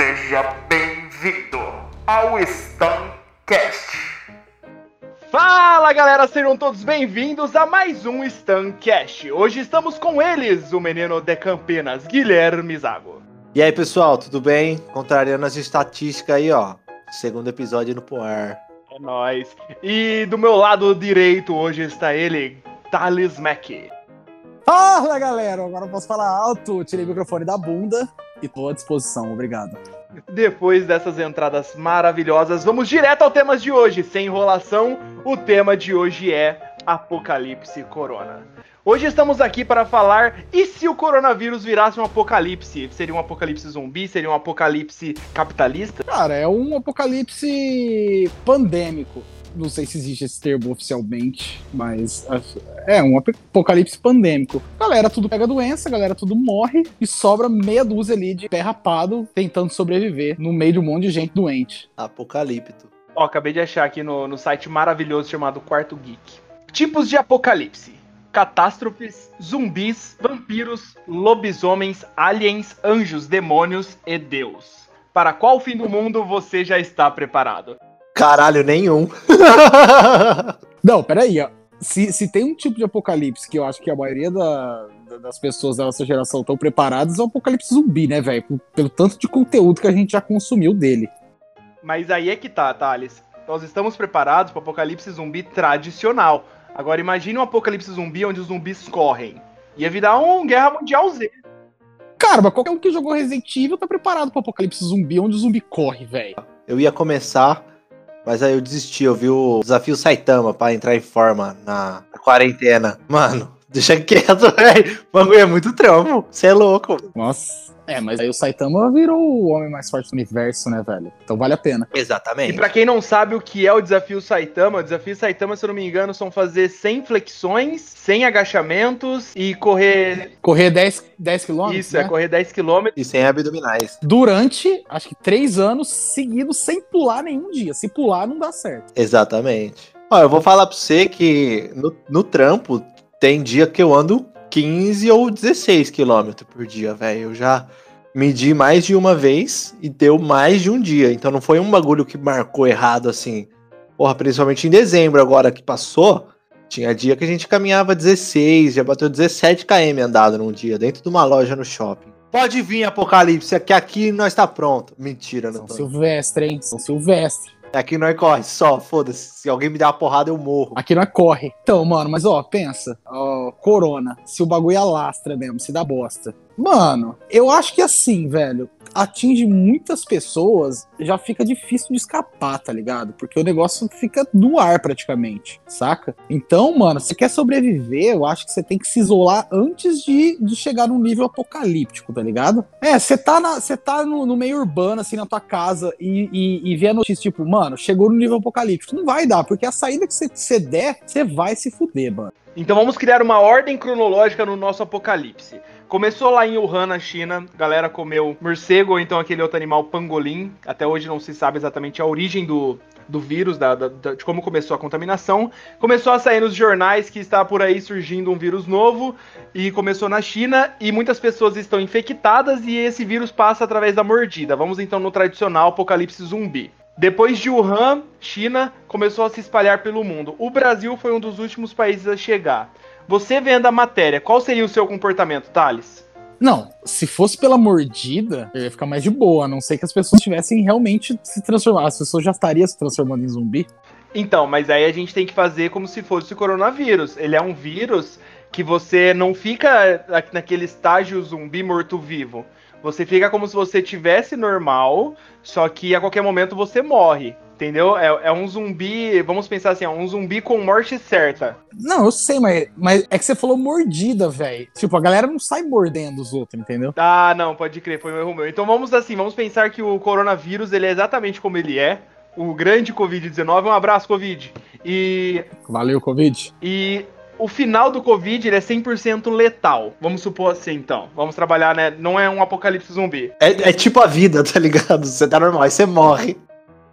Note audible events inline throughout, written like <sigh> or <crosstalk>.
Seja bem-vindo ao Stancast. Fala galera, sejam todos bem-vindos a mais um Stancast. Hoje estamos com eles, o menino de Campinas, Guilherme Zago. E aí pessoal, tudo bem? Contrariando as estatísticas aí, ó. Segundo episódio no Poar. É nóis. E do meu lado direito hoje está ele, Thales Mack. Fala galera, agora eu posso falar alto, tirei o microfone da bunda e tô à disposição, obrigado. Depois dessas entradas maravilhosas, vamos direto ao tema de hoje. Sem enrolação, o tema de hoje é Apocalipse Corona. Hoje estamos aqui para falar e se o coronavírus virasse um apocalipse? Seria um apocalipse zumbi? Seria um apocalipse capitalista? Cara, é um apocalipse pandêmico. Não sei se existe esse termo oficialmente, mas é um apocalipse pandêmico. Galera, tudo pega doença, galera, tudo morre e sobra meia dúzia ali de pé rapado tentando sobreviver no meio de um monte de gente doente. Apocalipto. Ó, acabei de achar aqui no, no site maravilhoso chamado Quarto Geek. Tipos de apocalipse: catástrofes, zumbis, vampiros, lobisomens, aliens, anjos, demônios e Deus. Para qual fim do mundo você já está preparado? Caralho, nenhum. <laughs> Não, peraí, ó. Se, se tem um tipo de apocalipse que eu acho que a maioria da, das pessoas da nossa geração estão preparadas, é o apocalipse zumbi, né, velho? Pelo tanto de conteúdo que a gente já consumiu dele. Mas aí é que tá, Thales. Nós estamos preparados para o apocalipse zumbi tradicional. Agora imagine um apocalipse zumbi onde os zumbis correm. Ia virar um Guerra Mundial Z. Cara, mas qualquer um que jogou Resident Evil tá preparado pro apocalipse zumbi onde o zumbi corre, velho. Eu ia começar mas aí eu desisti, eu vi o desafio Saitama pra entrar em forma na quarentena. Mano, deixa quieto, <laughs> velho. O bagulho é muito trampo. Você é louco. Nossa. É, mas aí o Saitama virou o homem mais forte do universo, né, velho? Então vale a pena. Exatamente. E pra quem não sabe o que é o desafio Saitama, o desafio Saitama, se eu não me engano, são fazer 100 flexões, 100 agachamentos e correr. Correr 10, 10 quilômetros? Isso, é né? é correr 10 quilômetros. E 100 abdominais. Durante, acho que 3 anos seguidos, sem pular nenhum dia. Se pular, não dá certo. Exatamente. Ó, eu vou falar pra você que no, no trampo tem dia que eu ando 15 ou 16 quilômetros por dia, velho. Eu já medi mais de uma vez e deu mais de um dia. Então não foi um bagulho que marcou errado assim. Porra, principalmente em dezembro agora que passou, tinha dia que a gente caminhava 16, já bateu 17 km andado num dia, dentro de uma loja no shopping. Pode vir, Apocalipse, que aqui nós tá pronto. Mentira, não São Silvestre, hein? São Silvestre. Aqui não é corre, só, foda-se. Se alguém me der uma porrada, eu morro. Aqui não é corre. Então, mano, mas ó, pensa. Ó, corona. Se o bagulho alastra mesmo, se dá bosta. Mano, eu acho que assim, velho atinge muitas pessoas, já fica difícil de escapar, tá ligado? Porque o negócio fica no ar praticamente, saca? Então, mano, se quer sobreviver, eu acho que você tem que se isolar antes de, de chegar num nível apocalíptico, tá ligado? É, você tá, na, tá no, no, meio urbano, assim, na tua casa e, e, e vê a notícia, tipo, mano, chegou no nível apocalíptico. Não vai dar, porque a saída que você der, você vai se fuder, mano. Então vamos criar uma ordem cronológica no nosso apocalipse. Começou lá em Wuhan, na China. A galera comeu morcego ou então aquele outro animal pangolim. Até hoje não se sabe exatamente a origem do, do vírus, da, da, de como começou a contaminação. Começou a sair nos jornais que está por aí surgindo um vírus novo e começou na China e muitas pessoas estão infectadas e esse vírus passa através da mordida. Vamos então no tradicional apocalipse zumbi. Depois de Wuhan, China começou a se espalhar pelo mundo. O Brasil foi um dos últimos países a chegar. Você vendo a matéria, qual seria o seu comportamento, Thales? Não, se fosse pela mordida, eu ia ficar mais de boa, a não ser que as pessoas tivessem realmente se transformado. As pessoas já estariam se transformando em zumbi. Então, mas aí a gente tem que fazer como se fosse o coronavírus. Ele é um vírus que você não fica naquele estágio zumbi morto-vivo. Você fica como se você tivesse normal, só que a qualquer momento você morre. Entendeu? É, é, um zumbi, vamos pensar assim, é um zumbi com morte certa. Não, eu sei, mas, mas é que você falou mordida, velho. Tipo, a galera não sai mordendo os outros, entendeu? Ah, não, pode crer, foi um erro meu. Então vamos assim, vamos pensar que o coronavírus, ele é exatamente como ele é. O grande Covid-19, um abraço, Covid. E... Valeu, Covid. E o final do Covid ele é 100% letal. Vamos supor assim, então. Vamos trabalhar, né? Não é um apocalipse zumbi. É, é tipo a vida, tá ligado? Você tá normal, aí você morre.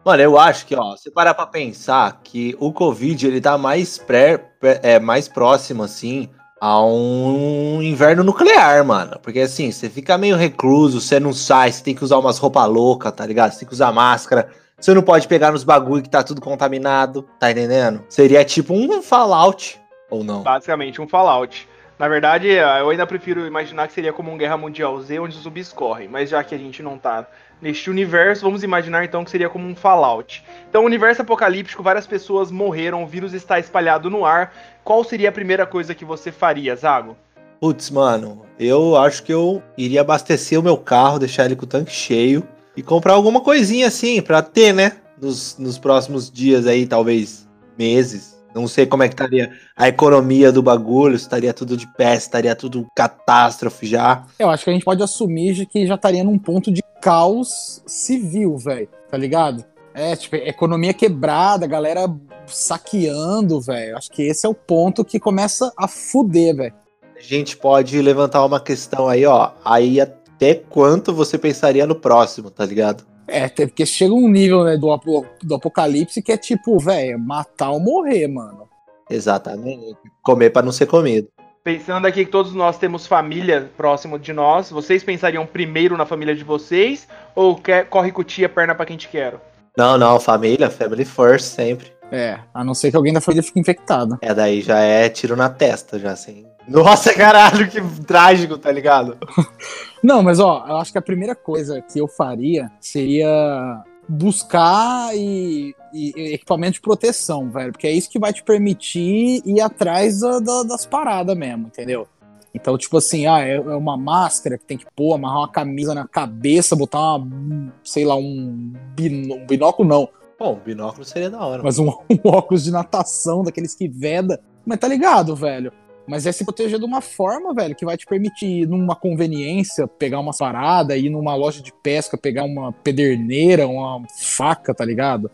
Mano, eu acho que, ó, você parar pra pensar que o Covid, ele tá mais, pré, pré é, mais próximo, assim, a um inverno nuclear, mano. Porque assim, você fica meio recluso, você não sai, você tem que usar umas roupas loucas, tá ligado? Você tem que usar máscara. Você não pode pegar nos bagulho que tá tudo contaminado, tá entendendo? Seria tipo um Fallout, ou não? Basicamente, um Fallout. Na verdade, eu ainda prefiro imaginar que seria como um Guerra Mundial Z, onde os zumbis correm. Mas já que a gente não tá neste universo, vamos imaginar então que seria como um Fallout. Então, universo apocalíptico, várias pessoas morreram, o vírus está espalhado no ar. Qual seria a primeira coisa que você faria, Zago? Putz, mano, eu acho que eu iria abastecer o meu carro, deixar ele com o tanque cheio e comprar alguma coisinha assim pra ter, né? Nos, nos próximos dias aí, talvez meses. Não sei como é que estaria a economia do bagulho, se estaria tudo de pé, se estaria tudo catástrofe já. Eu acho que a gente pode assumir que já estaria num ponto de caos civil, velho. Tá ligado? É, tipo, economia quebrada, galera saqueando, velho. Acho que esse é o ponto que começa a fuder, velho. A gente pode levantar uma questão aí, ó. Aí até quanto você pensaria no próximo, tá ligado? É, porque chega um nível né, do, do apocalipse que é tipo, velho, matar ou morrer, mano. Exatamente. Comer pra não ser comido. Pensando aqui que todos nós temos família próximo de nós, vocês pensariam primeiro na família de vocês ou quer, corre com tia, perna pra quem te quero? Não, não, família, family first, sempre. É, a não ser que alguém da família fique infectado. É, daí já é tiro na testa, já assim. Nossa, <laughs> caralho, que trágico, tá ligado? <laughs> Não, mas ó, eu acho que a primeira coisa que eu faria seria buscar e, e- equipamento de proteção, velho. Porque é isso que vai te permitir ir atrás da- da- das paradas mesmo, entendeu? Então, tipo assim, ah, é, é uma máscara que tem que pôr, amarrar uma camisa na cabeça, botar uma, sei lá, um, um binóculo não, Bom, binóculo seria da hora. mas um, <laughs> um óculos de natação, daqueles que veda. Mas tá ligado, velho? Mas é se proteger de uma forma, velho, que vai te permitir, numa conveniência, pegar uma parada, ir numa loja de pesca, pegar uma pederneira, uma faca, tá ligado?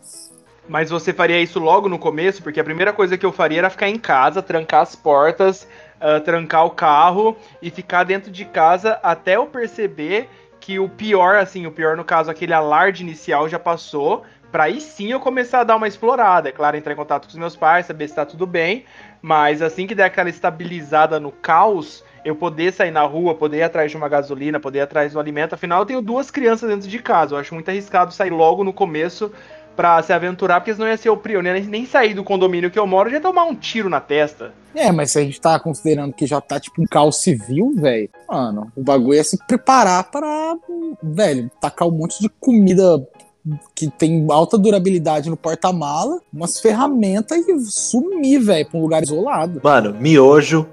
Mas você faria isso logo no começo? Porque a primeira coisa que eu faria era ficar em casa, trancar as portas, ah, trancar o carro e ficar dentro de casa até eu perceber que o pior, assim, o pior no caso, aquele alarde inicial já passou, pra aí sim eu começar a dar uma explorada. É claro, entrar em contato com os meus pais, saber se tá tudo bem, mas assim que der aquela estabilizada no caos, eu poder sair na rua, poder ir atrás de uma gasolina, poder ir atrás do alimento. Afinal, eu tenho duas crianças dentro de casa. Eu acho muito arriscado sair logo no começo pra se aventurar, porque senão ia ser o ia nem sair do condomínio que eu moro, já tomar um tiro na testa. É, mas se a gente tá considerando que já tá tipo um caos civil, velho, mano, o bagulho é se preparar para, velho, tacar um monte de comida que tem alta durabilidade no porta-mala, umas ferramentas e sumir, velho, pra um lugar isolado. Mano, miojo,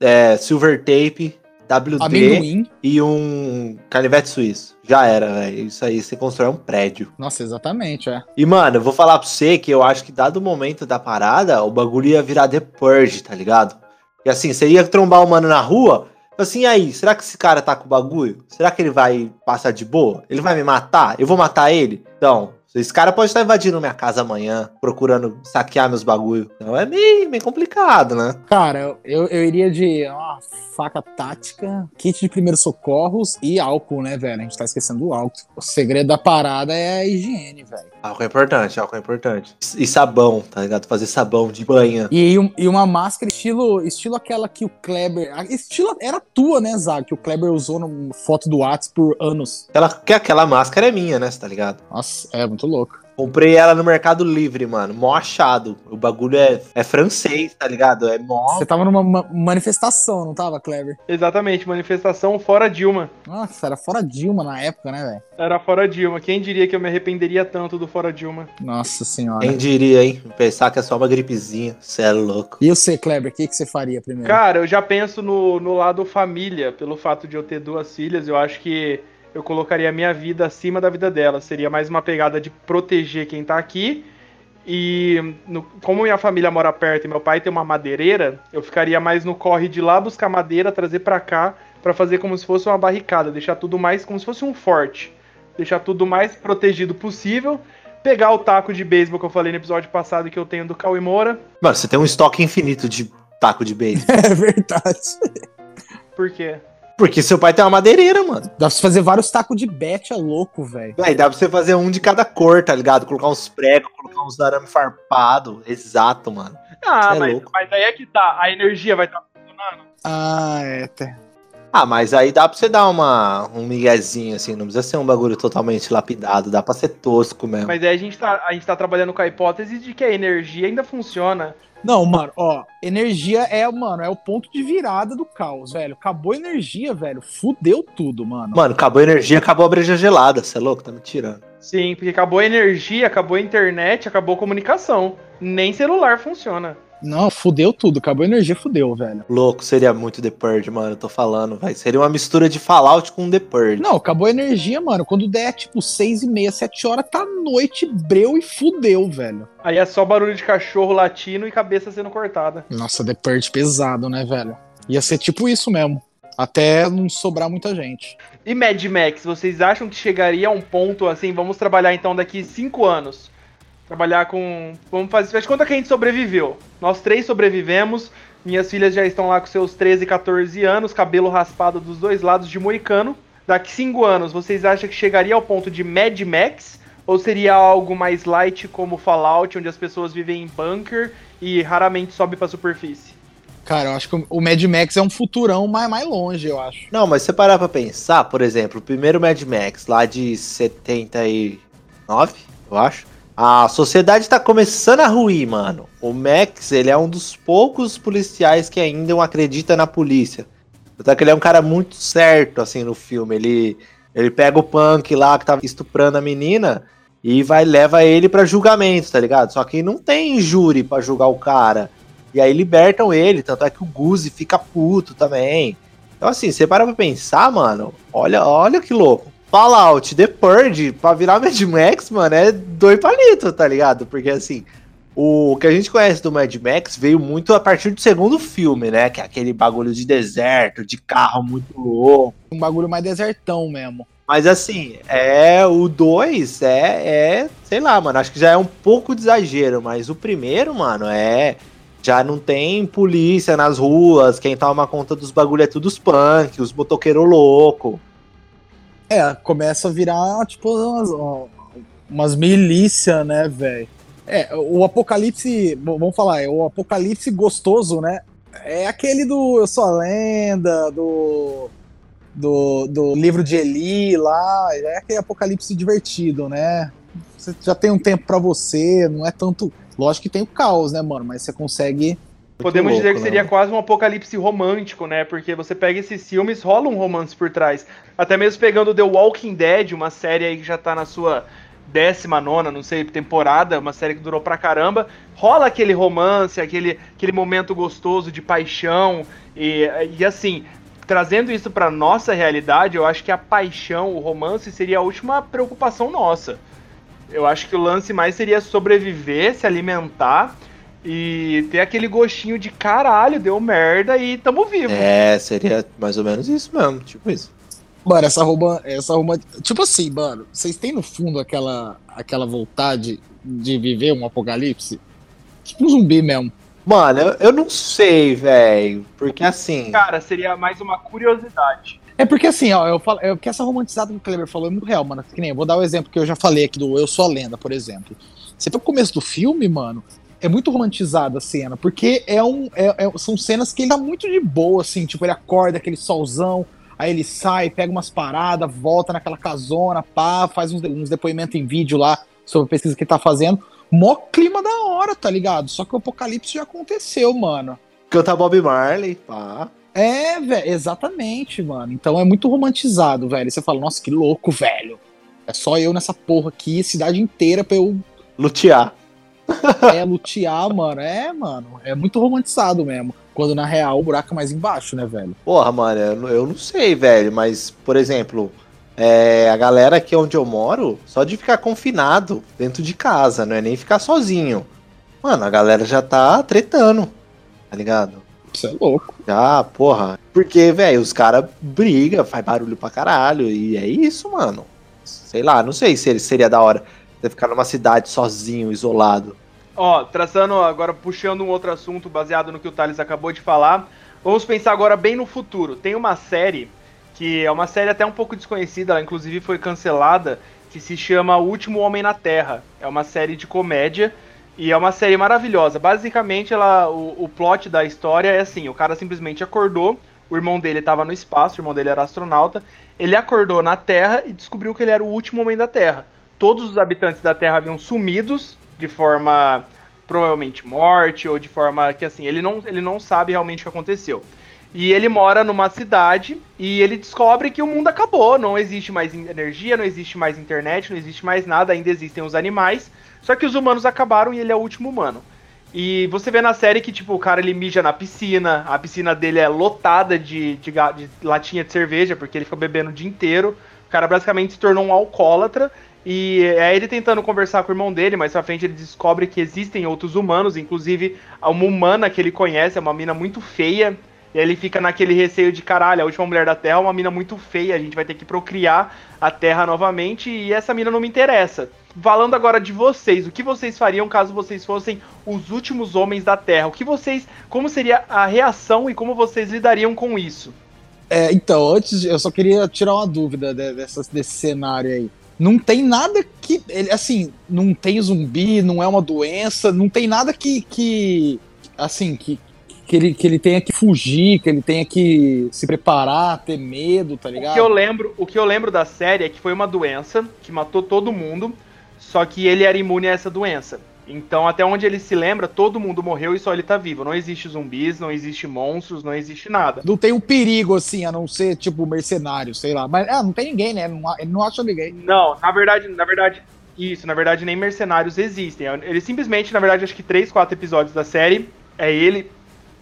é, silver tape, WD Amendoim. e um canivete suíço. Já era, velho. Isso aí você constrói um prédio. Nossa, exatamente, é. E, mano, eu vou falar pra você que eu acho que, dado o momento da parada, o bagulho ia virar The Purge, tá ligado? E assim, você ia trombar o mano na rua, assim, aí, será que esse cara tá com bagulho? Será que ele vai passar de boa? Ele vai me matar? Eu vou matar ele? Então, esse cara pode estar invadindo minha casa amanhã, procurando saquear meus bagulho. Então é meio, meio complicado, né? Cara, eu, eu iria de uma faca tática, kit de primeiros socorros e álcool, né, velho? A gente tá esquecendo do álcool. O segredo da parada é a higiene, velho. Álcool é importante, álcool é importante. E sabão, tá ligado? Fazer sabão de banha. E, e uma máscara estilo, estilo aquela que o Kleber. Estilo era tua, né, Zago? Que o Kleber usou na foto do Whats por anos. Aquela, que aquela máscara é minha, né? Você tá ligado? Nossa, é muito louco. Comprei ela no Mercado Livre, mano. Mó achado. O bagulho é, é francês, tá ligado? É mó. Você tava numa ma- manifestação, não tava, Kleber? Exatamente, manifestação fora Dilma. Nossa, era fora Dilma na época, né, velho? Era fora Dilma. Quem diria que eu me arrependeria tanto do fora Dilma? Nossa senhora. Quem diria, hein? Pensar que é só uma gripezinha. Cê é louco. E você, Kleber, o que, que você faria primeiro? Cara, eu já penso no, no lado família, pelo fato de eu ter duas filhas, eu acho que eu colocaria a minha vida acima da vida delas. Seria mais uma pegada de proteger quem tá aqui. E no- como minha família mora perto e meu pai tem uma madeireira, eu ficaria mais no corre de lá buscar madeira, trazer pra cá, pra fazer como se fosse uma barricada, deixar tudo mais como se fosse um forte. Deixar tudo mais protegido possível. Pegar o taco de beisebol que eu falei no episódio passado que eu tenho do Cauê Moura. Mano, você tem um estoque infinito de taco de beisebol. <laughs> É verdade. Por quê? Porque seu pai tem uma madeireira, mano. Dá pra você fazer vários tacos de bet, é louco, velho. Véi, dá pra você fazer um de cada cor, tá ligado? Colocar uns pregos, colocar uns arame farpado. Exato, mano. Ah, é mas, louco. mas aí é que tá. A energia vai estar funcionando. mano. Ah, é. Tá. Ah, mas aí dá pra você dar uma, um miguezinho, assim, não precisa ser um bagulho totalmente lapidado, dá pra ser tosco mesmo. Mas aí a gente, tá, a gente tá trabalhando com a hipótese de que a energia ainda funciona. Não, mano, ó, energia é, mano, é o ponto de virada do caos, velho. Acabou a energia, velho. Fudeu tudo, mano. Mano, acabou a energia, acabou a breja gelada, você é louco? Tá me tirando. Sim, porque acabou a energia, acabou a internet, acabou a comunicação. Nem celular funciona. Não, fudeu tudo. Acabou a energia, fudeu, velho. Louco, seria muito The Purge, mano, eu tô falando, vai. Seria uma mistura de Fallout com The Purge. Não, acabou a energia, mano. Quando der, tipo, seis e meia, sete horas, tá noite, breu e fudeu, velho. Aí é só barulho de cachorro latino e cabeça sendo cortada. Nossa, The Purge pesado, né, velho? Ia ser tipo isso mesmo. Até não sobrar muita gente. E Mad Max, vocês acham que chegaria a um ponto assim? Vamos trabalhar então daqui cinco anos. Trabalhar com. Vamos fazer. Faz conta que a gente sobreviveu. Nós três sobrevivemos. Minhas filhas já estão lá com seus 13 e 14 anos, cabelo raspado dos dois lados de moicano. Daqui cinco anos, vocês acham que chegaria ao ponto de Mad Max? Ou seria algo mais light como Fallout, onde as pessoas vivem em bunker e raramente sobe pra superfície? Cara, eu acho que o Mad Max é um futurão mais, mais longe, eu acho. Não, mas você parar pra pensar, por exemplo, o primeiro Mad Max, lá de 79, eu acho. A sociedade tá começando a ruir, mano. O Max, ele é um dos poucos policiais que ainda acredita na polícia. Até que ele é um cara muito certo, assim, no filme. Ele, ele pega o punk lá que tava estuprando a menina e vai leva ele para julgamento, tá ligado? Só que não tem júri para julgar o cara. E aí libertam ele, tanto é que o Guzi fica puto também. Então, assim, você para pra pensar, mano, olha, olha que louco. Fallout, The Purge, pra virar Mad Max, mano, é dois palitos, tá ligado? Porque, assim, o que a gente conhece do Mad Max veio muito a partir do segundo filme, né? Que é aquele bagulho de deserto, de carro muito louco. Um bagulho mais desertão mesmo. Mas assim, é o 2 é, é, sei lá, mano, acho que já é um pouco de exagero, mas o primeiro, mano, é já não tem polícia nas ruas, quem toma conta dos bagulho é tudo os punk, os motoqueiros louco. É, começa a virar, tipo, umas, umas milícia, né, velho? É, o apocalipse, vamos falar, é o apocalipse gostoso, né? É aquele do Eu Sou a Lenda, do, do, do livro de Eli lá, é aquele apocalipse divertido, né? Você já tem um tempo para você, não é tanto. Lógico que tem o caos, né, mano? Mas você consegue Podemos louco, dizer que seria né? quase um apocalipse romântico, né? Porque você pega esses filmes, rola um romance por trás. Até mesmo pegando The Walking Dead, uma série aí que já tá na sua décima nona, não sei, temporada, uma série que durou pra caramba, rola aquele romance, aquele, aquele momento gostoso de paixão e, e assim, trazendo isso pra nossa realidade, eu acho que a paixão, o romance seria a última preocupação nossa. Eu acho que o lance mais seria sobreviver, se alimentar e ter aquele gostinho de caralho, deu merda e tamo vivo. É, seria mais ou menos isso mesmo, tipo isso. Mano, essa rouba, essa rouba, tipo assim, mano, vocês têm no fundo aquela aquela vontade de viver um apocalipse? Tipo um zumbi mesmo. Mano, eu, eu não sei, velho, porque assim... Cara, seria mais uma curiosidade. É porque assim, ó, eu falo, é porque essa romantizada que o Kleber falou é muito real, mano. Que nem, eu vou dar o exemplo que eu já falei aqui do Eu Sou a Lenda, por exemplo. Você vê o começo do filme, mano, é muito romantizada a cena, porque é um, é- é- são cenas que ele tá muito de boa, assim, tipo, ele acorda aquele solzão, aí ele sai, pega umas paradas, volta naquela casona, pá, faz uns, uns depoimentos em vídeo lá sobre a pesquisa que ele tá fazendo. Mó clima da hora, tá ligado? Só que o apocalipse já aconteceu, mano. Canta Bob Marley, pá. É, velho, exatamente, mano. Então é muito romantizado, velho. Você fala, nossa, que louco, velho. É só eu nessa porra aqui, cidade inteira pra eu Lutear. É, lutear, mano. É, mano. É muito romantizado mesmo. Quando na real o buraco é mais embaixo, né, velho? Porra, mano, eu, não- eu não sei, velho, mas, por exemplo, é, a galera aqui onde eu moro, só de ficar confinado dentro de casa, não é nem ficar sozinho. Mano, a galera já tá tretando, tá ligado? Isso é louco. Já, porra. Porque, velho, os caras brigam, faz barulho pra caralho, e é isso, mano. Sei lá, não sei se seria da hora você ficar numa cidade sozinho, isolado. Ó, traçando agora, puxando um outro assunto baseado no que o Thales acabou de falar, vamos pensar agora bem no futuro. Tem uma série que é uma série até um pouco desconhecida, ela inclusive foi cancelada, que se chama O Último Homem na Terra. É uma série de comédia E é uma série maravilhosa. Basicamente, ela, o, o plot da história é assim: o cara simplesmente acordou, o irmão dele estava no espaço, o irmão dele era astronauta. Ele acordou na Terra e descobriu que ele era o último homem da Terra. Todos os habitantes da Terra haviam sumidos de forma provavelmente morte ou de forma que assim, ele não, ele não sabe realmente o que aconteceu. E ele mora numa cidade e ele descobre que o mundo acabou, não existe mais energia, não existe mais internet, não existe mais nada, ainda existem os animais, só que os humanos acabaram e ele é o último humano. E você vê na série que, tipo, o cara ele mija na piscina, a piscina dele é lotada de, de, de latinha de cerveja, porque ele fica bebendo o dia inteiro. O cara basicamente se tornou um alcoólatra e é ele tentando conversar com o irmão dele, mas pra frente ele descobre que existem outros humanos, inclusive uma humana que ele conhece, é uma mina muito feia. E ele fica naquele receio de caralho, a última mulher da Terra é uma mina muito feia, a gente vai ter que procriar a Terra novamente e essa mina não me interessa. Falando agora de vocês, o que vocês fariam caso vocês fossem os últimos homens da Terra? O que vocês. Como seria a reação e como vocês lidariam com isso? É, então, antes eu só queria tirar uma dúvida dessa, desse cenário aí não tem nada que. Ele, assim, não tem zumbi, não é uma doença, não tem nada que. que assim, que, que, ele, que ele tenha que fugir, que ele tenha que se preparar, ter medo, tá ligado? O que eu lembro, o que eu lembro da série é que foi uma doença que matou todo mundo, só que ele era imune a essa doença. Então, até onde ele se lembra, todo mundo morreu e só ele tá vivo. Não existe zumbis, não existe monstros, não existe nada. Não tem um perigo, assim, a não ser, tipo, mercenário, sei lá. Mas, ah, não tem ninguém, né? Não, ele não acha ninguém. Não, na verdade, na verdade, isso, na verdade, nem mercenários existem. Ele simplesmente, na verdade, acho que três, quatro episódios da série é ele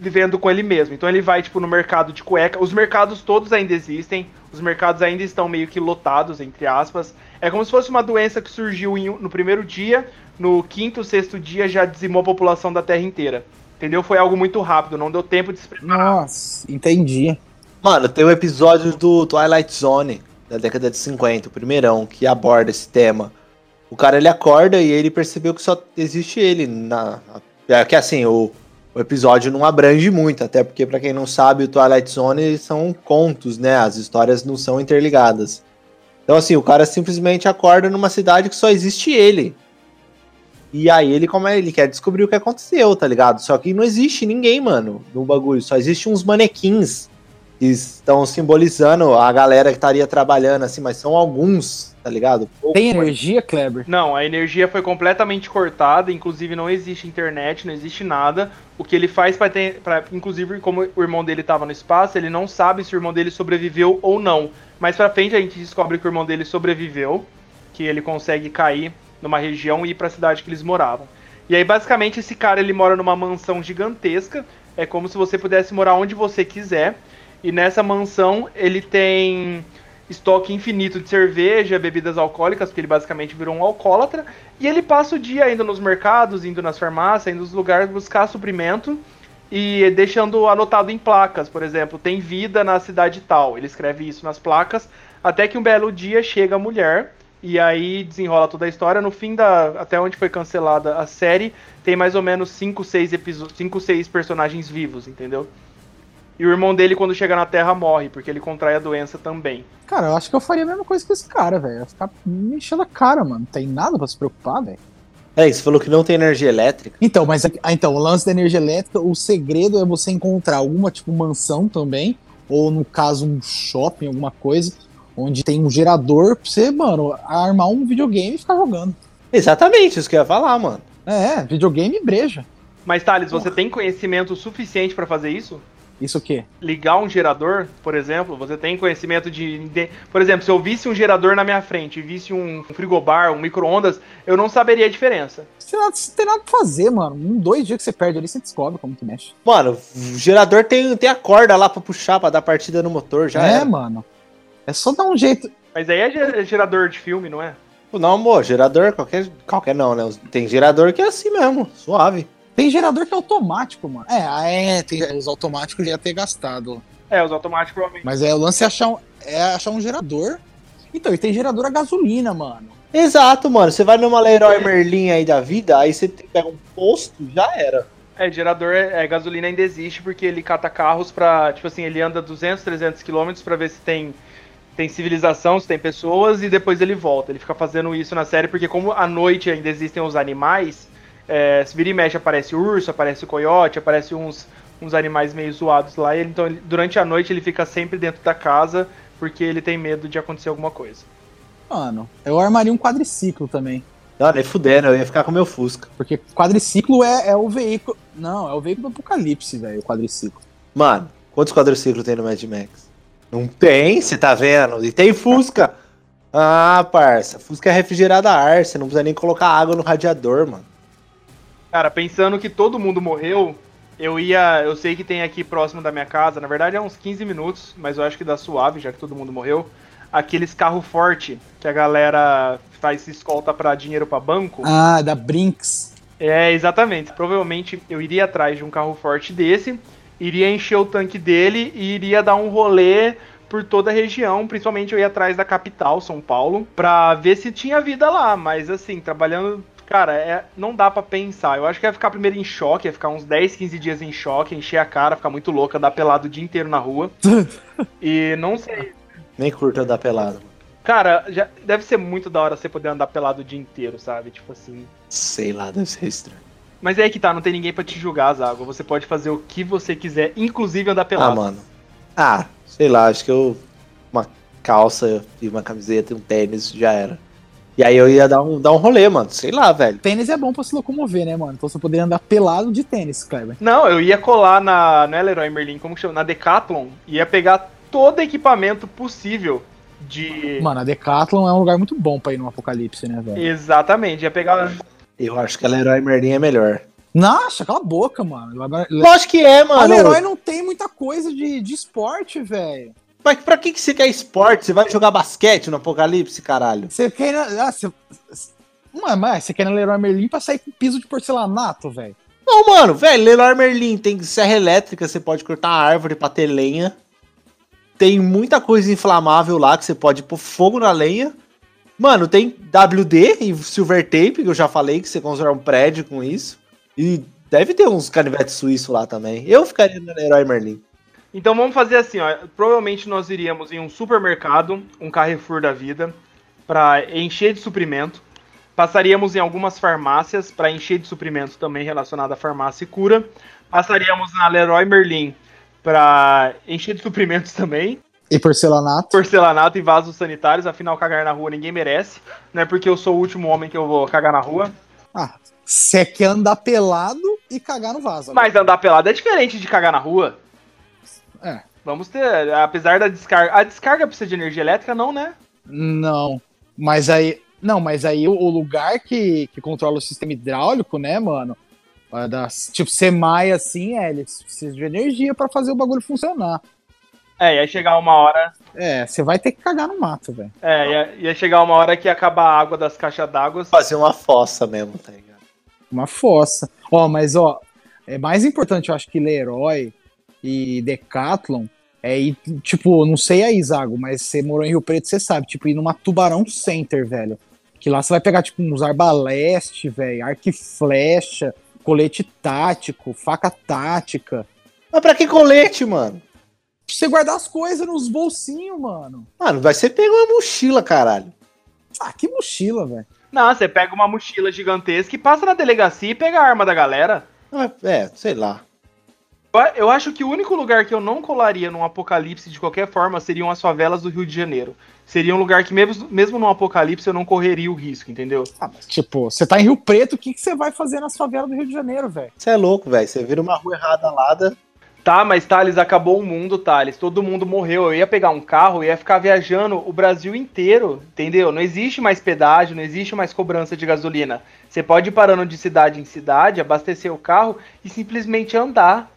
vivendo com ele mesmo. Então ele vai, tipo, no mercado de cueca. Os mercados todos ainda existem. Os mercados ainda estão meio que lotados, entre aspas. É como se fosse uma doença que surgiu no primeiro dia, no quinto, sexto dia já dizimou a população da Terra inteira. Entendeu? Foi algo muito rápido, não deu tempo de se preparar. Nossa, entendi. Mano, tem um episódio do Twilight Zone, da década de 50, o primeirão, que aborda esse tema. O cara ele acorda e ele percebeu que só existe ele na. É que assim, o, o episódio não abrange muito, até porque, para quem não sabe, o Twilight Zone são contos, né? As histórias não são interligadas. Então, assim, o cara simplesmente acorda numa cidade que só existe ele. E aí ele, como é, ele quer descobrir o que aconteceu, tá ligado? Só que não existe ninguém, mano, no bagulho. Só existe uns manequins que estão simbolizando a galera que estaria trabalhando, assim, mas são alguns, tá ligado? Pouco Tem energia, Kleber? Não, a energia foi completamente cortada, inclusive não existe internet, não existe nada. O que ele faz para ter, pra, inclusive como o irmão dele tava no espaço, ele não sabe se o irmão dele sobreviveu ou não. Mais pra frente a gente descobre que o irmão dele sobreviveu, que ele consegue cair numa região e ir para a cidade que eles moravam. E aí basicamente esse cara ele mora numa mansão gigantesca, é como se você pudesse morar onde você quiser. E nessa mansão ele tem estoque infinito de cerveja, bebidas alcoólicas, porque ele basicamente virou um alcoólatra, e ele passa o dia indo nos mercados, indo nas farmácias, indo nos lugares buscar suprimento e deixando anotado em placas, por exemplo, tem vida na cidade tal. Ele escreve isso nas placas, até que um belo dia chega a mulher e aí desenrola toda a história. No fim da. Até onde foi cancelada a série, tem mais ou menos 5, 6 episódios. 5, 6 personagens vivos, entendeu? E o irmão dele, quando chega na Terra, morre, porque ele contrai a doença também. Cara, eu acho que eu faria a mesma coisa que esse cara, velho. Ia ficar me enchendo a cara, mano. Não tem nada pra se preocupar, velho. É, você falou que não tem energia elétrica. Então, mas ah, então, o lance da energia elétrica, o segredo é você encontrar alguma, tipo, mansão também, ou no caso, um shopping, alguma coisa, onde tem um gerador pra você, mano, armar um videogame e ficar jogando. Exatamente, isso que eu ia falar, mano. É, videogame e breja. Mas, Thales, você tem conhecimento suficiente para fazer isso? Isso o quê? Ligar um gerador, por exemplo, você tem conhecimento de, de, Por exemplo, se eu visse um gerador na minha frente e visse um frigobar, um micro-ondas, eu não saberia a diferença. Você não, você tem nada pra fazer, mano. Um, dois dias que você perde ali, você descobre como que mexe. Mano, o gerador tem, tem a corda lá pra puxar, pra dar partida no motor, já É, era. mano. É só dar um jeito. Mas aí é gerador de filme, não é? Não, amor, gerador, qualquer. Qualquer não, né? Tem gerador que é assim mesmo, suave. Tem gerador que é automático, mano. É, é, tem, os automáticos já ia ter gastado. É, os automáticos provavelmente. Mas é, o lance é achar um, é achar um gerador. Então, e tem gerador a gasolina, mano. Exato, mano. Você vai numa Leroy Merlin aí da vida, aí você pega um posto, já era. É, gerador, é, gasolina ainda existe porque ele cata carros pra, tipo assim, ele anda 200, 300 quilômetros pra ver se tem tem civilização, se tem pessoas, e depois ele volta. Ele fica fazendo isso na série, porque como à noite ainda existem os animais, É, se vira e mexe, aparece urso, aparece coiote, aparece uns, uns animais meio zoados lá. Ele, então, ele- durante a noite, ele fica sempre dentro da casa porque ele tem medo de acontecer alguma coisa. Mano, eu armaria um quadriciclo também. Não, nem fudendo, eu ia ficar com meu Fusca. Porque quadriciclo é, é o veículo. Não, é o veículo do apocalipse, velho, o quadriciclo. Mano, quantos quadriciclos tem no Mad Max? Não tem, você tá vendo? E tem Fusca. Ah, parça, Fusca é refrigerada a ar, você não precisa nem colocar água no radiador, mano. Cara, pensando que todo mundo morreu, eu ia. Eu sei que tem aqui próximo da minha casa, na verdade é uns 15 minutos, mas eu acho que dá suave, já que todo mundo morreu. Aqueles carro forte que a galera faz escolta pra dinheiro pra banco. Ah, da Brinks. É, exatamente. Provavelmente eu iria atrás de um carro forte desse, iria encher o tanque dele e iria dar um rolê por toda a região, principalmente eu ia atrás da capital, São Paulo, pra ver se tinha vida lá, mas assim, trabalhando, cara, é, não dá pra pensar. Eu acho que ia ficar primeiro em choque, ia ficar uns 10, 15 dias em choque, encher a cara, ficar muito louca, dar pelado o dia inteiro na rua. <laughs> e não sei, Nem curto andar pelado. mano. cara, já deve ser muito da hora você poder andar pelado o dia inteiro, sabe? Tipo assim, Sei lá, deve ser estranho. Mas é aí que tá, não tem ninguém pra te julgar, Zago. Você pode fazer o que você quiser, inclusive andar pelado. Ah, mano. Ah, sei lá, acho que eu. Uma calça e uma camiseta e um tênis já era. E aí eu ia dar um, dar um rolê, mano. Sei lá, velho. Tênis é bom pra se locomover, né, mano? Então você poderia andar pelado de tênis, Kleber. Não, eu ia colar na. Não é Leroy Merlin, como que chama? Na Decathlon. Ia pegar todo equipamento possível de. Mano, a Decathlon é um lugar muito bom pra ir no apocalipse, né, velho? Exatamente, ia pegar. Eu acho que a Leroy Merlin é melhor. Nossa, cala a boca, mano. Agora- Lógico que é, A mano. Leroy não tem muita coisa de, de esporte, velho. Mas pra que, que você quer esporte? Você vai jogar basquete no Apocalipse, caralho? Você quer ir na. Ah, você... Mano, mas você quer ir na Leroy Merlin pra sair com piso de porcelanato, velho. Não, mano, velho, Leroy Merlin tem serra elétrica, você pode cortar a árvore pra ter lenha. Tem muita coisa inflamável lá que você pode pôr fogo na lenha. Mano, tem WD e Silver Tape, que eu já falei que você constrói um prédio com isso. E deve ter uns canivetes suíços lá também. Eu ficaria no Leroy Merlin. Então vamos fazer assim, ó. Provavelmente nós iríamos em um supermercado, um Carrefour da vida, pra encher de suprimento. Passaríamos em algumas farmácias pra encher de suprimento também relacionado à farmácia e cura. Passaríamos na Leroy Merlin pra encher de <laughs> suprimentos também. E porcelanato. Porcelanato e vasos sanitários, afinal cagar na rua ninguém merece. Não é porque eu sou o último homem que eu vou cagar na rua. Ah, você quer andar pelado e cagar no vaso. Mas andar pelado é diferente de cagar na rua. É. Vamos ter, apesar da descarga. A descarga precisa de energia elétrica, não, né? Não. Mas aí. Não, mas aí o, lugar que, que controla o sistema hidráulico, né, mano? é das- tipo, SEMAI assim, é, eles precisam de energia pra fazer o bagulho funcionar. É, ia chegar uma hora. É, você vai ter que cagar no mato, velho. É, ia, ia chegar uma hora que ia acabar a água das caixas d'água. Fazer uma fossa mesmo, tá ligado? Uma fossa. Ó, mas ó, é mais importante, eu acho, que Leroy e Decathlon é ir, tipo, não sei aí, Zago, mas você morou em Rio Preto, você sabe, tipo, ir numa Tubarão Center, velho. Que lá você vai pegar, tipo, uns arbaleste, velho, arco e flecha, colete tático, faca tática. Mas pra que colete, mano? Você guardar as coisas nos bolsinhos, mano. Mano, vai ser pegar uma mochila, caralho. Ah, que mochila, velho. Não, você pega uma mochila gigantesca e passa na delegacia e pega a arma da galera. Ah, É, sei lá. Eu- Eu acho que o único lugar que eu não colaria num apocalipse de qualquer forma seriam as favelas do Rio de Janeiro. Seria um lugar que, mesmo, mesmo num apocalipse, eu não correria o risco, entendeu? Ah, mas, tipo, você tá em Rio Preto, o que, que você vai fazer nas favelas do Rio de Janeiro, velho? Você é louco, velho. Você vira uma rua errada lá, da- Tá, mas Thales, acabou o mundo, Thales. Todo mundo morreu. Eu ia pegar um carro e ia ficar viajando o Brasil inteiro, entendeu? Não existe mais pedágio, não existe mais cobrança de gasolina. Você pode ir parando de cidade em cidade, abastecer o carro e simplesmente andar.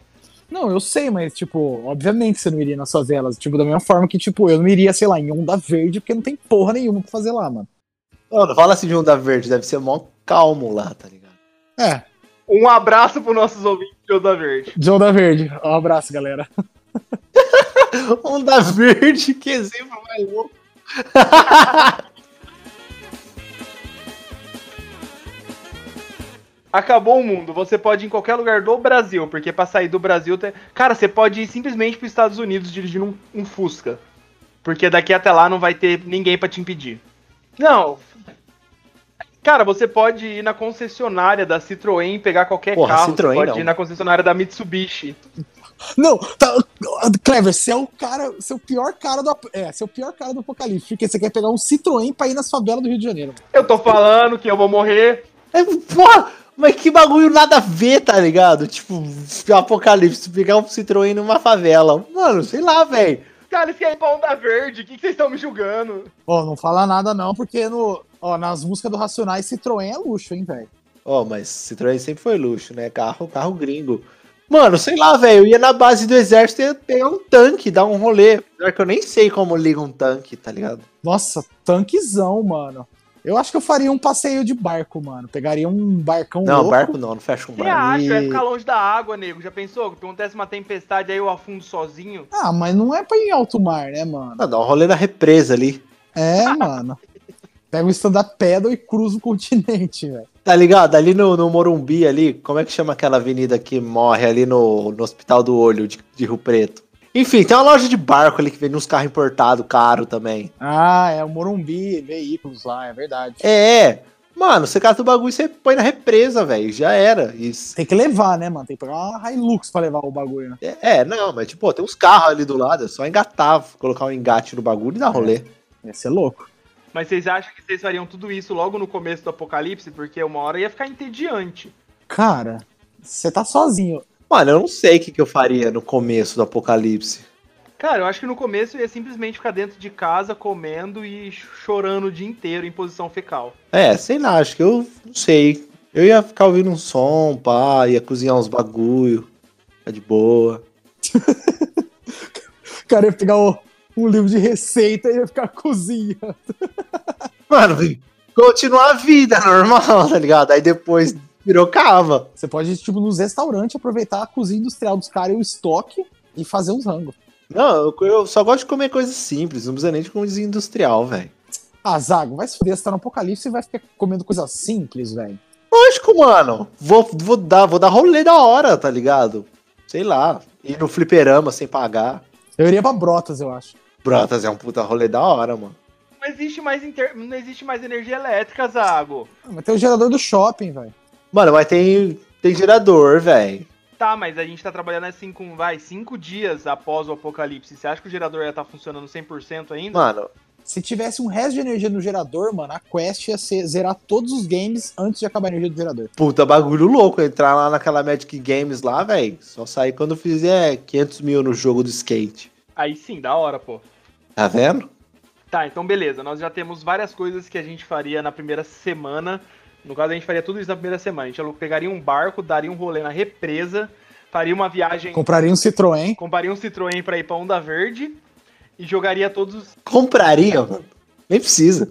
Não, eu sei, mas, tipo, obviamente você não iria nas favelas. Tipo, da mesma forma que, tipo, eu não iria, sei lá, em Onda Verde, porque não tem porra nenhuma pra fazer lá, mano. Não fala assim de onda verde, deve ser mó calmo lá, tá ligado? É, Um abraço para nossos ouvintes Onda Verde. de Onda Verde. Um abraço, galera. <laughs> Onda verde, que exemplo mais louco. <laughs> Acabou o mundo. Você pode ir em qualquer lugar do Brasil, porque pra sair do Brasil. Tem... Cara, você pode ir simplesmente pros Estados Unidos dirigindo um, um Fusca. Porque daqui até lá não vai ter ninguém pra te impedir. Não. Cara, você pode ir na concessionária da Citroën e pegar qualquer Porra, carro. Citroën você pode não. ir na concessionária da Mitsubishi. Não, tá, Clever, você é o cara, você é o pior cara do é, você é o pior cara do apocalipse, porque você quer pegar um Citroën pra ir nas favelas do Rio de Janeiro. Eu tô falando que eu vou morrer. É, porra, mas que bagulho nada a ver, tá ligado? Tipo, apocalipse, pegar um Citroën numa favela. Mano, sei lá, velho. Cara, esse aí é pão da verde. O que, que vocês estão me julgando? Ó, não fala nada não, porque no, ó, nas músicas do Racionais Citroën é luxo, hein, velho. Ó, mas Citroën sempre foi luxo, né? Carro, carro gringo. Mano, sei lá, velho. Eu ia na base do exército e ia pegar um tanque, dar um rolê. Pior que eu nem sei como liga um tanque, tá ligado? Nossa, tanquezão, mano. Eu acho que eu faria um passeio de barco, mano. Pegaria um barcão Não, louco. barco não, não fecha um Você barco. acha? Vai E- ficar longe da água, nego. Já pensou? Que acontece uma tempestade aí eu afundo sozinho? Ah, mas não é pra ir em alto mar, né, mano? Ah, dá um rolê na represa ali. É, mano. Pega o stand-up paddle e cruza o continente, velho. Tá ligado? Ali no, no Morumbi ali, como é que chama aquela avenida que morre ali no, no Hospital do Olho de, de Rio Preto? Enfim, tem uma loja de barco ali que vende uns carros importados, caro também. Ah, é o Morumbi, veículos lá, é verdade. É, é. Mano, você cata o bagulho e você põe na represa, velho. Já era. Isso. Tem que levar, né, mano? Tem que pegar uma Hilux pra levar o bagulho, né? É, é, não, mas tipo, pô, tem uns carros ali do lado, é só engatar, colocar um engate no bagulho e dar rolê. Ia ser louco. Mas vocês acham que vocês fariam tudo isso logo no começo do apocalipse? Porque uma hora ia ficar entediante. Cara, você tá sozinho. Mano, eu não sei o que, que eu faria no começo do apocalipse. Cara, eu acho que no começo eu ia simplesmente ficar dentro de casa comendo e chorando o dia inteiro em posição fecal. É, sei lá, acho que eu não sei. Eu ia ficar ouvindo um som, pá, ia cozinhar uns bagulho, ficar de boa. <laughs> O cara ia pegar o- um livro de receita e ia ficar cozinhando. Mano, continuar a vida normal, tá ligado? Aí depois virou cava. Você pode ir, tipo, nos restaurantes, aproveitar a cozinha industrial dos caras e o estoque e fazer uns rangos. Não, eu, só gosto de comer coisas simples, não precisa nem de comida industrial, velho. Ah, Zago, vai se fuder, você tá no apocalipse e vai ficar comendo coisa simples, velho. Lógico, mano. Vou, vou, dar, vou dar rolê da hora, tá ligado? Sei lá. Ir no fliperama sem pagar. Eu iria pra Brotas, eu acho. Brotas é um puta rolê da hora, mano. Não existe mais, inter... não existe mais energia elétrica, Zago. Ah, Mas tem o gerador do shopping, velho. Mano, mas tem, tem gerador, velho. Tá, mas a gente tá trabalhando assim com, vai, cinco dias após o apocalipse. Você acha que o gerador ia estar funcionando 100% ainda? Mano, Se tivesse um resto de energia no gerador, mano, a quest ia ser zerar todos os games antes de acabar a energia do gerador. puta bagulho louco. Entrar lá naquela Magic Games lá, velho. Só sair quando fizer 500 mil no jogo do skate. Aí sim, da hora, pô. Tá vendo? Tá, então beleza. Nós já temos várias coisas que a gente faria na primeira semana. No caso, a gente faria tudo isso na primeira semana. A gente pegaria um barco, daria um rolê na represa, faria uma viagem, Compraria um Citroën. compraria um Citroën pra ir pra Onda Verde e jogaria todos os. Compraria, mano. Nem precisa.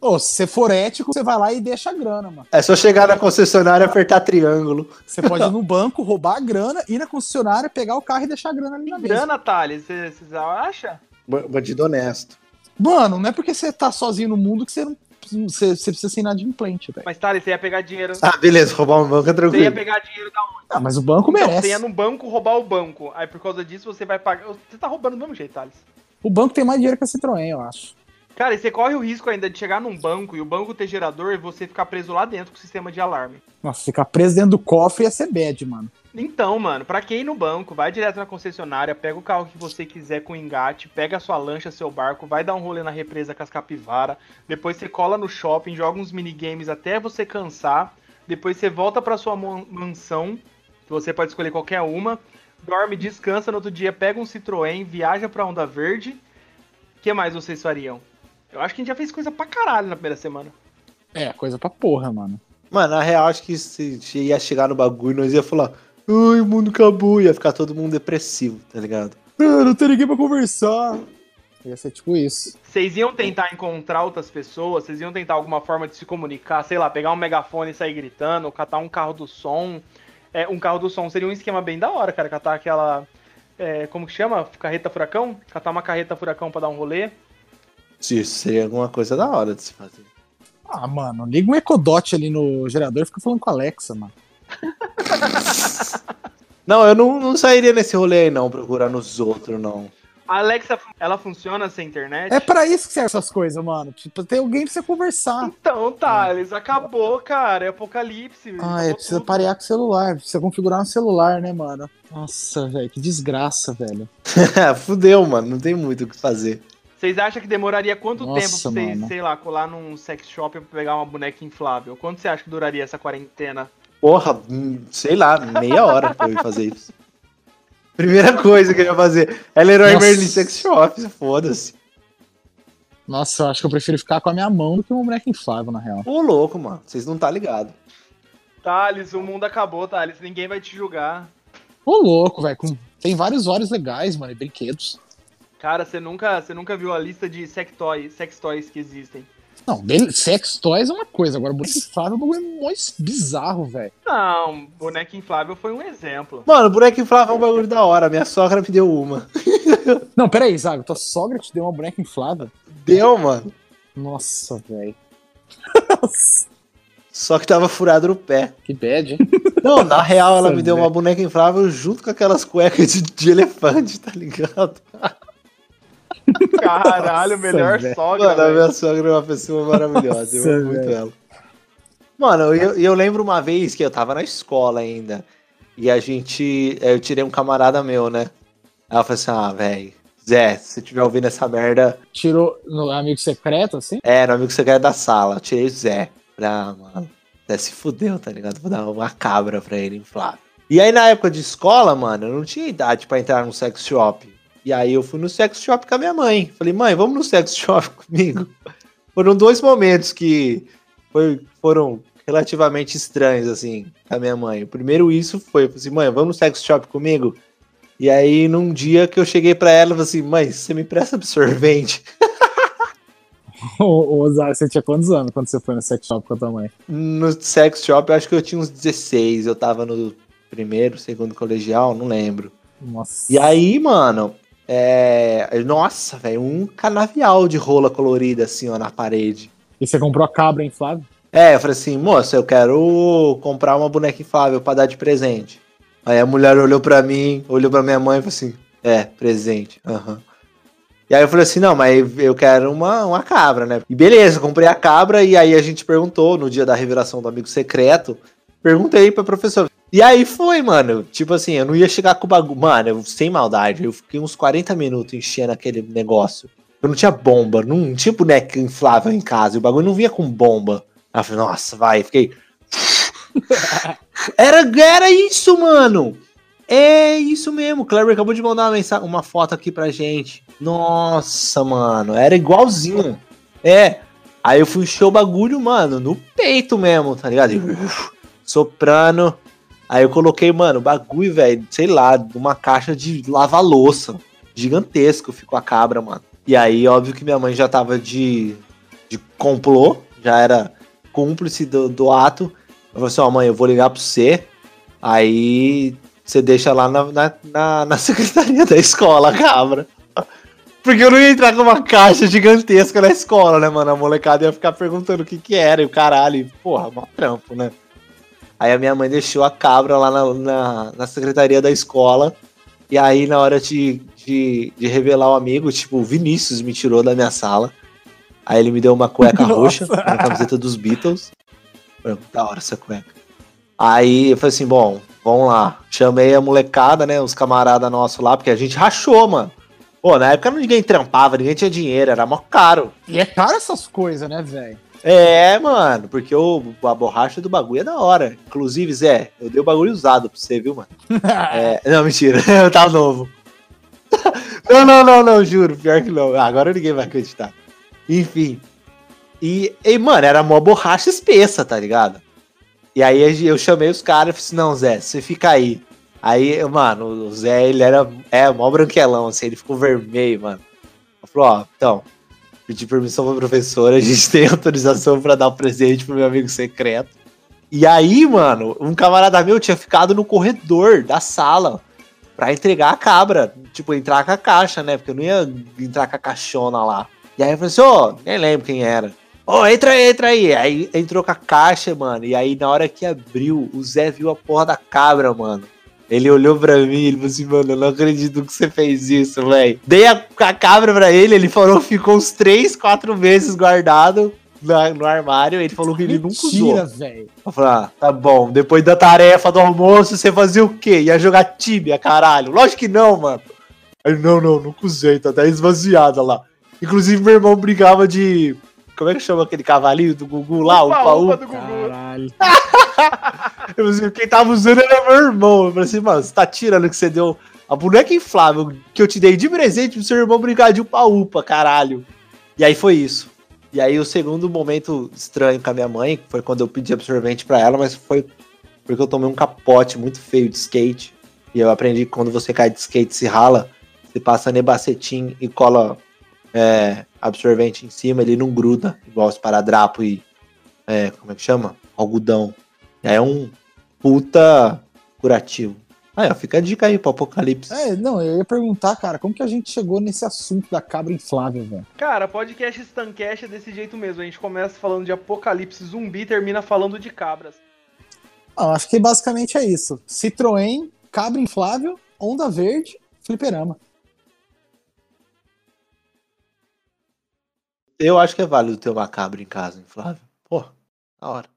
Ô, se você for ético, você vai lá e deixa a grana, mano. É só chegar na concessionária e apertar triângulo. Você pode ir no banco, roubar a grana, ir na concessionária, pegar o carro e deixar a grana ali na mesa. Grana, Thales, você acha? Ba- Bandido honesto. Mano, não é porque você tá sozinho no mundo que você não você, você precisa ser inadimplente, velho. Mas, Thales, você ia pegar dinheiro. Ah, beleza, roubar um banco é Você ia tranquilo. pegar dinheiro da onde? Ah, mas o banco Então, você merece. ia no banco roubar o banco. Aí por causa disso você vai pagar. Você tá roubando do mesmo jeito, Thales. O banco tem mais dinheiro que a Citroën, eu acho. Cara, e você corre o risco ainda de chegar num banco e o banco ter gerador e você ficar preso lá dentro com o sistema de alarme. Nossa, ficar preso dentro do cofre ia ser bad, mano. Então, mano, pra quem ir no banco, vai direto na concessionária, pega o carro que você quiser com engate, pega a sua lancha, seu barco, vai dar um rolê na represa com as capivara, depois você cola no shopping, joga uns minigames até você cansar, depois você volta pra sua mansão, que você pode escolher qualquer uma, dorme, descansa no outro dia, pega um Citroën, viaja pra Onda Verde. O que mais vocês fariam? Eu acho que a gente já fez coisa pra caralho na primeira semana. É, coisa pra porra, mano. Mano, na real, acho que se se ia chegar no bagulho, nós ia falar, ai, o mundo acabou, ia ficar todo mundo depressivo, tá ligado? Ah, não tem ninguém pra conversar. Ia ser tipo isso. Vocês iam tentar encontrar outras pessoas? Vocês iam tentar alguma forma de se comunicar? Sei lá, pegar um megafone e sair gritando, catar um carro do som. É, um carro do som seria um esquema bem da hora, cara. Catar aquela. é, como que chama? Carreta furacão? Catar uma carreta furacão pra dar um rolê. Isso seria alguma coisa da hora de se fazer. Ah, mano, liga um Ecodot ali no gerador e fica falando com a Alexa, mano. <laughs> Não, eu não, não sairia nesse rolê aí, não, procurar nos outros, não. A Alexa, ela funciona sem internet? É pra isso que serve essas coisas, mano. Tipo, tem alguém pra você conversar. Então, Thales, acabou, cara. É apocalipse. Ah, é, precisa tudo. parear com o celular. Precisa configurar no celular, né, mano? Nossa, velho, que desgraça, velho. <laughs> Fudeu, mano. Não tem muito o que fazer. Vocês acham que demoraria quanto Nossa, tempo pra vocês, mano. sei lá, colar num sex shop pra pegar uma boneca inflável? Quanto você acha que duraria essa quarentena? Porra, hum, sei lá, meia hora pra eu ir fazer isso. Primeira coisa que eu ia fazer. É Leroy Nossa. Merlin Sex Shop, foda-se. Nossa, eu acho que eu prefiro ficar com a minha mão do que uma boneca inflável, na real. Ô, louco, mano. Vocês não tá ligado. Thales, o mundo acabou, Thales. Ninguém vai te julgar. Ô, louco, velho. com- Tem vários olhos legais, mano, e brinquedos. Cara, você nunca, você nunca viu a lista de sex toys, sex toys que existem. Não, sex toys é uma coisa, agora boneca inflável é um bagulho mais bizarro, velho. Não, boneca inflável foi um exemplo. Mano, boneco inflável é um bagulho da hora. Minha sogra me deu uma. <laughs> Não, peraí, Zago, tua sogra te deu uma boneca inflável? Deu, mano. Nossa, velho. Só que tava furado no pé. Que bad, hein? Não, na real, ela Nossa, me deu velho. uma boneca inflável junto com aquelas cuecas de, de elefante, tá ligado? <laughs> Caralho, Nossa, melhor velho. sogra. Mano, a minha sogra é uma pessoa maravilhosa. Nossa, eu amo muito ela. Mano, eu, eu lembro uma vez que eu tava na escola ainda. E a gente. Eu tirei um camarada meu, né? Ela falou assim: ah, velho. Zé, se você estiver ouvindo essa merda, Tirou no amigo secreto, assim? é, no amigo secreto da sala. Eu tirei o Zé. Falei, ah, mano, Zé se fudeu, tá ligado? Vou dar uma cabra pra ele inflável. E aí, na época de escola, mano, eu não tinha idade pra entrar no sex shop. E aí eu fui no sex shop com a minha mãe. Falei, mãe, vamos no sex shop <laughs> comigo? Foram dois momentos que foi- foram relativamente estranhos, assim, com a minha mãe. O primeiro isso foi, eu falei assim, mãe, vamos no sex shop comigo? E aí, num dia que eu cheguei pra ela, eu falei assim, mãe, você me presta absorvente? <laughs> Ô, Zago, você tinha quantos anos quando você foi no sex shop com a tua mãe? No sex shop, eu acho que eu tinha uns 16. Eu tava no primeiro, segundo colegial, não lembro. Nossa. E aí, mano, é. Nossa, velho, um canavial de rola colorida, assim, ó, na parede. E você comprou a cabra inflável? É, eu falei assim, moça, eu quero comprar uma boneca inflável pra dar de presente. Aí a mulher olhou pra mim, olhou pra minha mãe e falou assim: É, presente. Aham. E aí eu falei assim: Não, mas eu quero uma, uma cabra, né? E beleza, comprei a cabra e aí a gente perguntou no dia da revelação do amigo secreto. Perguntei pra professora. E aí foi, mano. Tipo assim, eu não ia chegar com o bagulho. Mano, eu, sem maldade, eu fiquei uns 40 minutos enchendo aquele negócio. Eu não tinha bomba, não tinha boneca inflável em casa. e O bagulho não vinha com bomba. Aí eu falei, nossa, vai. Fiquei. <laughs> Era, era isso, mano. É isso mesmo. O Kleber acabou de mandar uma, mensa- uma foto aqui pra gente. Nossa, mano. Era igualzinho. É. Aí eu fui encher o bagulho, mano, no peito mesmo, tá ligado? E, soprando. Aí eu coloquei, mano, bagulho, velho, sei lá, uma caixa de lava-louça. Gigantesco ficou a cabra, mano. E aí, óbvio que minha mãe já tava de, de complô, já era cúmplice do, do ato. Eu falei assim, ó, mãe, eu vou ligar pra você. Aí você deixa lá na, na, na, na <laughs> secretaria da escola, cabra. Porque eu não ia entrar com uma caixa gigantesca na escola, né, mano? A molecada ia ficar perguntando o que que era e o caralho. E, porra, mó trampo, né? Aí a minha mãe deixou a cabra lá na, na, na secretaria da escola. E aí, na hora de, de, de revelar o amigo, tipo, o Vinícius me tirou da minha sala. Aí ele me deu uma cueca Nossa. roxa, uma camiseta dos Beatles. Falei, Da hora essa cueca. Aí eu falei assim, bom, vamos lá. Chamei a molecada, né? Os camaradas nossos lá, porque a gente rachou, mano. Pô, na época ninguém trampava, ninguém tinha dinheiro, era mó caro. E é caro essas coisas, né, velho? É, mano, porque o, a borracha do bagulho é da hora. Inclusive, Zé, eu dei o bagulho usado pra você, viu, mano? <laughs> É, não, mentira, <laughs> eu tava novo. <laughs> não, não, não, não, juro, pior que não. Agora ninguém vai acreditar. Enfim. E, e, mano, era mó borracha espessa, tá ligado? E aí eu chamei os caras e falei assim, não, Zé, você fica aí. Aí, mano, o Zé, ele era é, mó branquelão, assim, ele ficou vermelho, mano. Eu falei, ó, então, pedi permissão pra professora, a gente tem <laughs> autorização pra dar o presente pro meu amigo secreto. E aí, mano, um camarada meu tinha ficado no corredor da sala pra entregar a cabra. Tipo, entrar com a caixa, né? Porque eu não ia entrar com a caixona lá. E aí eu falei assim, ô, nem lembro quem era. Ô, entra aí, entra aí. Aí entrou com a caixa, mano. E aí, na hora que abriu, o Zé viu a porra da cabra, mano. Ele olhou pra mim e ele falou assim, mano, eu não acredito que você fez isso, velho. Dei a, a cabra pra ele, ele falou que ficou uns 3, 4 meses guardado na- no armário. Ele falou que ele nunca usou. Mentira, velho. Eu falei, ah, tá bom. Depois da tarefa do almoço, você fazia o quê? Ia jogar Tibia, caralho. Lógico que não, mano. Aí, não, não, nunca usei, tá até esvaziada lá. Inclusive, meu irmão brigava de. Como é que chama aquele cavalinho do Gugu lá? O Upa, Paú. upa do Gugu. Caralho. <laughs> Eu quem tava usando era meu irmão. Eu falei assim, mano, você tá tirando que você deu a boneca inflável que eu te dei de presente pro seu irmão brincar de upa-upa, caralho. E aí foi isso. E aí o segundo momento estranho com a minha mãe foi quando eu pedi absorvente pra ela, mas foi porque eu tomei um capote muito feio de skate. E eu aprendi que quando você cai de skate se rala, você passa nebacetim e cola é, absorvente em cima, ele não gruda, igual os paradrapo e. é, como é que chama? Algodão. E aí é um puta curativo. Aí, ó, fica a dica aí pro Apocalipse. É, não, eu ia perguntar, cara, como que a gente chegou nesse assunto da cabra inflável, velho? Cara, podcast Stancast é desse jeito mesmo. A gente começa falando de apocalipse zumbi e termina falando de cabras. Ah, acho que basicamente é isso. Citroën, cabra inflável, onda verde, fliperama. Eu acho que é válido ter uma cabra em casa, inflável. Pô, da hora.